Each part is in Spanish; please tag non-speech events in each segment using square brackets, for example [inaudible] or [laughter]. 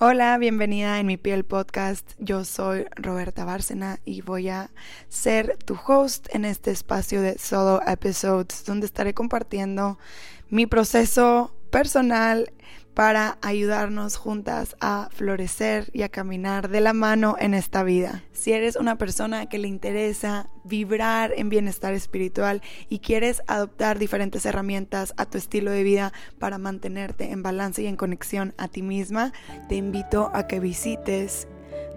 Hola, bienvenida en mi piel podcast. Yo soy Roberta Bárcena y voy a ser tu host en este espacio de solo episodes donde estaré compartiendo mi proceso personal para ayudarnos juntas a florecer y a caminar de la mano en esta vida. Si eres una persona que le interesa vibrar en bienestar espiritual y quieres adoptar diferentes herramientas a tu estilo de vida para mantenerte en balance y en conexión a ti misma, te invito a que visites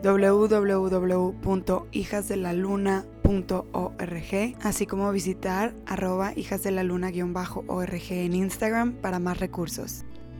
www.hijasdelaluna.org, así como visitar arroba hijasdelaluna-org en Instagram para más recursos.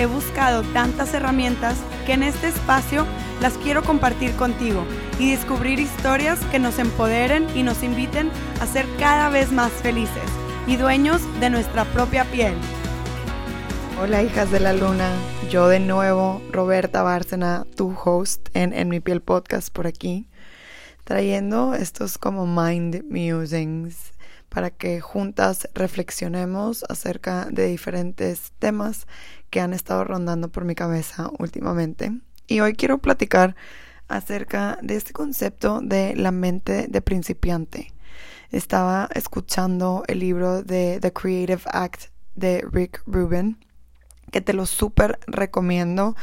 He buscado tantas herramientas que en este espacio las quiero compartir contigo y descubrir historias que nos empoderen y nos inviten a ser cada vez más felices y dueños de nuestra propia piel. Hola hijas de la luna, yo de nuevo, Roberta Bárcena, tu host en En mi piel podcast por aquí, trayendo estos como mind musings para que juntas reflexionemos acerca de diferentes temas que han estado rondando por mi cabeza últimamente. Y hoy quiero platicar acerca de este concepto de la mente de principiante. Estaba escuchando el libro de The Creative Act de Rick Rubin, que te lo súper recomiendo.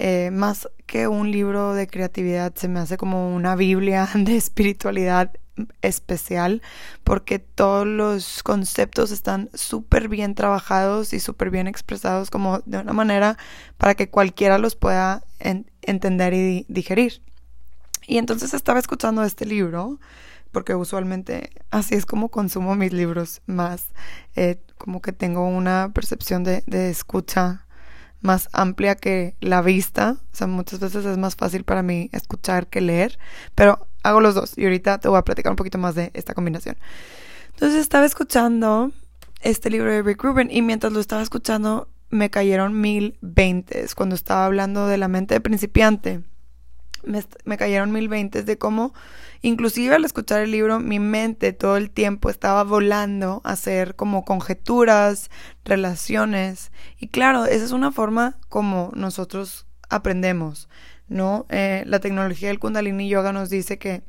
Eh, más que un libro de creatividad, se me hace como una Biblia [laughs] de espiritualidad especial porque todos los conceptos están súper bien trabajados y súper bien expresados como de una manera para que cualquiera los pueda entender y digerir. Y entonces estaba escuchando este libro porque usualmente así es como consumo mis libros más, eh, como que tengo una percepción de, de escucha más amplia que la vista. O sea, muchas veces es más fácil para mí escuchar que leer, pero hago los dos y ahorita te voy a platicar un poquito más de esta combinación. Entonces estaba escuchando este libro de Rick Rubin y mientras lo estaba escuchando me cayeron mil veintes cuando estaba hablando de la mente de principiante. Me, cayeron mil veintes de cómo, inclusive al escuchar el libro, mi mente todo el tiempo estaba volando a hacer como conjeturas, relaciones. Y claro, esa es una forma como nosotros aprendemos. ¿No? Eh, la tecnología del Kundalini Yoga nos dice que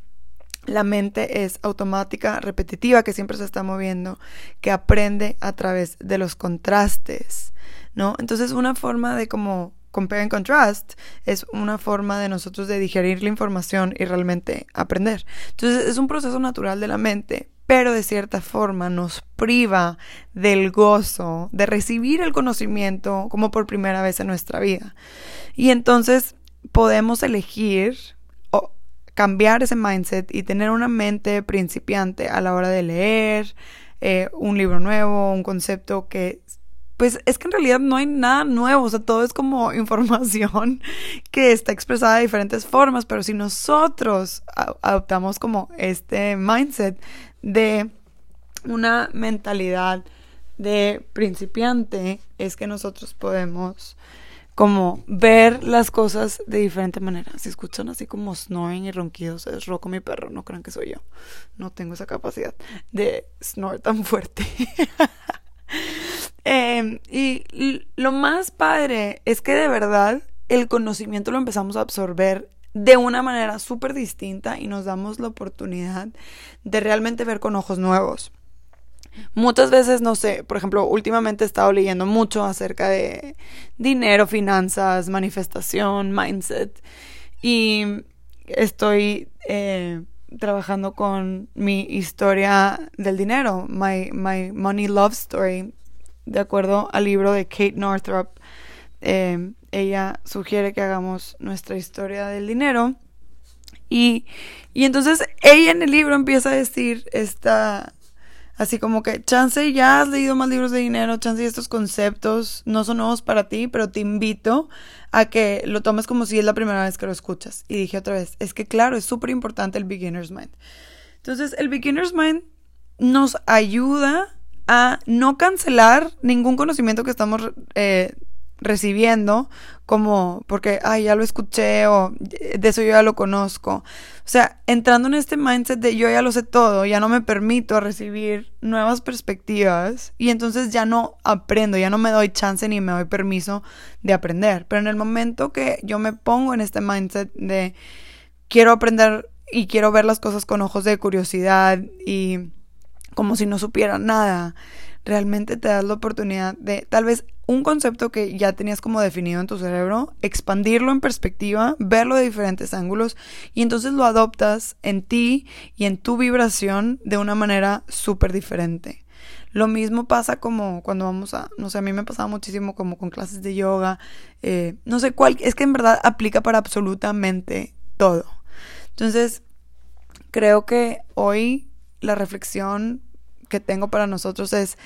la mente es automática, repetitiva, que siempre se está moviendo, que aprende a través de los contrastes, ¿no? Entonces, una forma de como compare and contrast es una forma de nosotros de digerir la información y realmente aprender. Entonces, es un proceso natural de la mente, pero de cierta forma nos priva del gozo de recibir el conocimiento como por primera vez en nuestra vida. Y entonces, podemos elegir o cambiar ese mindset y tener una mente principiante a la hora de leer eh, un libro nuevo, un concepto que pues es que en realidad no hay nada nuevo, o sea, todo es como [laughs] información que está expresada de diferentes formas, pero si nosotros adoptamos como este mindset de una mentalidad de principiante, es que nosotros podemos como ver las cosas de diferente manera. Si escuchan así como snoring y ronquidos, es roco mi perro, no crean que soy yo. No tengo esa capacidad de snore tan fuerte. [laughs] Em, y lo más padre es que de verdad el conocimiento lo empezamos a absorber de una manera súper distinta y nos damos la oportunidad de realmente ver con ojos nuevos. Muchas veces, no sé, por ejemplo, últimamente he estado leyendo mucho acerca de dinero, finanzas, manifestación, mindset. Y estoy eh, trabajando con mi historia del dinero, my, my Money Love Story, de acuerdo al libro de Kate Northrop. Eh, ella sugiere que hagamos nuestra historia del dinero. Y, y entonces ella en el libro empieza a decir esta Así como que, chance, ya has leído más libros de dinero, chance, estos conceptos no son nuevos para ti, pero te invito a que lo tomes como si es la primera vez que lo escuchas. Y dije otra vez, es que claro, es súper importante el beginner's mind. Entonces, el beginner's mind nos ayuda a no cancelar ningún conocimiento que estamos eh, recibiendo como porque, ay, ya lo escuché o de eso yo ya lo conozco. O sea, entrando en este mindset de yo ya lo sé todo, ya no me permito recibir nuevas perspectivas y entonces ya no aprendo, ya no me doy chance ni me doy permiso de aprender. Pero en el momento que yo me pongo en este mindset de quiero aprender y quiero ver las cosas con ojos de curiosidad y como si no supiera nada, realmente te das la oportunidad de tal vez un concepto que ya tenías como definido en tu cerebro, expandirlo en perspectiva, verlo de diferentes ángulos y entonces lo adoptas en ti y en tu vibración de una manera súper diferente. Lo mismo pasa como cuando vamos a, no sé, a mí me pasaba muchísimo como con clases de yoga, eh, no sé cuál, es que en verdad aplica para absolutamente todo. Entonces, creo que hoy la reflexión que tengo para nosotros es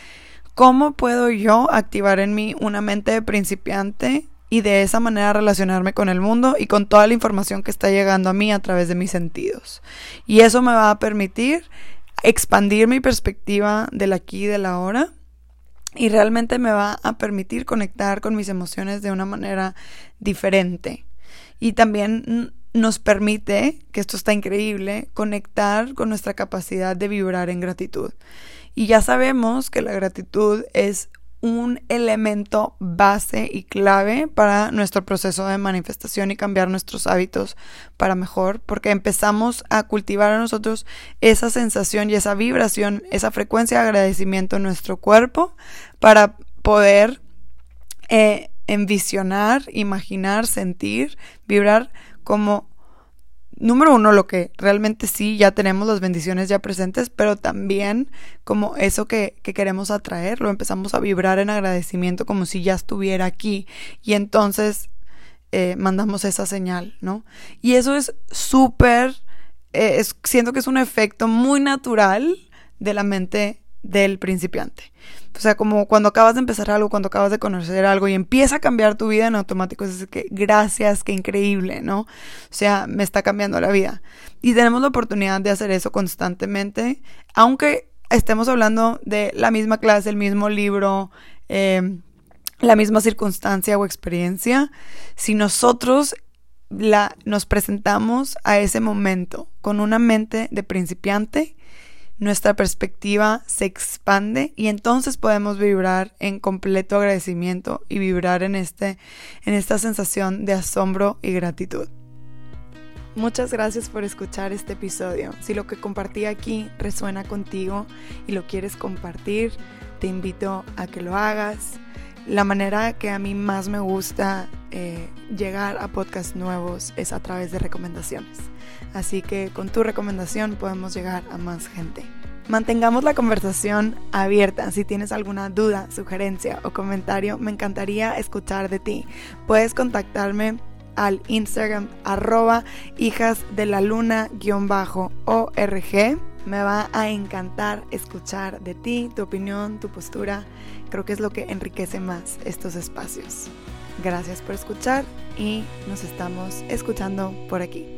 cómo puedo yo activar en mí una mente de principiante y de esa manera relacionarme con el mundo y con toda la información que está llegando a mí a través de mis sentidos. Y eso me va a permitir expandir mi perspectiva del aquí y del ahora y realmente me va a permitir conectar con mis emociones de una manera diferente. Y también nos permite, que esto está increíble, conectar con nuestra capacidad de vibrar en gratitud. Y ya sabemos que la gratitud es un elemento base y clave para nuestro proceso de manifestación y cambiar nuestros hábitos para mejor, porque empezamos a cultivar a nosotros esa sensación y esa vibración, esa frecuencia de agradecimiento en nuestro cuerpo para poder eh, envisionar, imaginar, sentir, vibrar como número uno, lo que realmente sí ya tenemos las bendiciones ya presentes, pero también como eso que, queremos atraer, lo empezamos a vibrar en agradecimiento como si ya estuviera aquí y entonces eh, mandamos esa señal, ¿no? Y eso es súper, eh, siento que es un efecto muy natural de la mente del principiante. O sea, como cuando acabas de empezar algo, cuando acabas de conocer algo y empieza a cambiar tu vida en automático, es que gracias, qué increíble, ¿no? O sea, me está cambiando la vida. Y tenemos la oportunidad de hacer eso constantemente, aunque estemos hablando de la misma clase, el mismo libro, eh, la misma circunstancia o experiencia, si nosotros la, nos presentamos a ese momento con una mente de principiante, nuestra perspectiva se expande y entonces podemos vibrar en completo agradecimiento y vibrar en, este, en esta sensación de asombro y gratitud. Muchas gracias por escuchar este episodio. Si lo que compartí aquí resuena contigo y lo quieres compartir, te invito a que lo hagas. La manera que a mí más me gusta eh, llegar a podcasts nuevos es a través de recomendaciones. Así que con tu recomendación podemos llegar a más gente. Mantengamos la conversación abierta. Si tienes alguna duda, sugerencia o comentario, me encantaría escuchar de ti. Puedes contactarme al Instagram arroba hijas de la luna org. Me va a encantar escuchar de ti, tu opinión, tu postura. Creo que es lo que enriquece más estos espacios. Gracias por escuchar y nos estamos escuchando por aquí.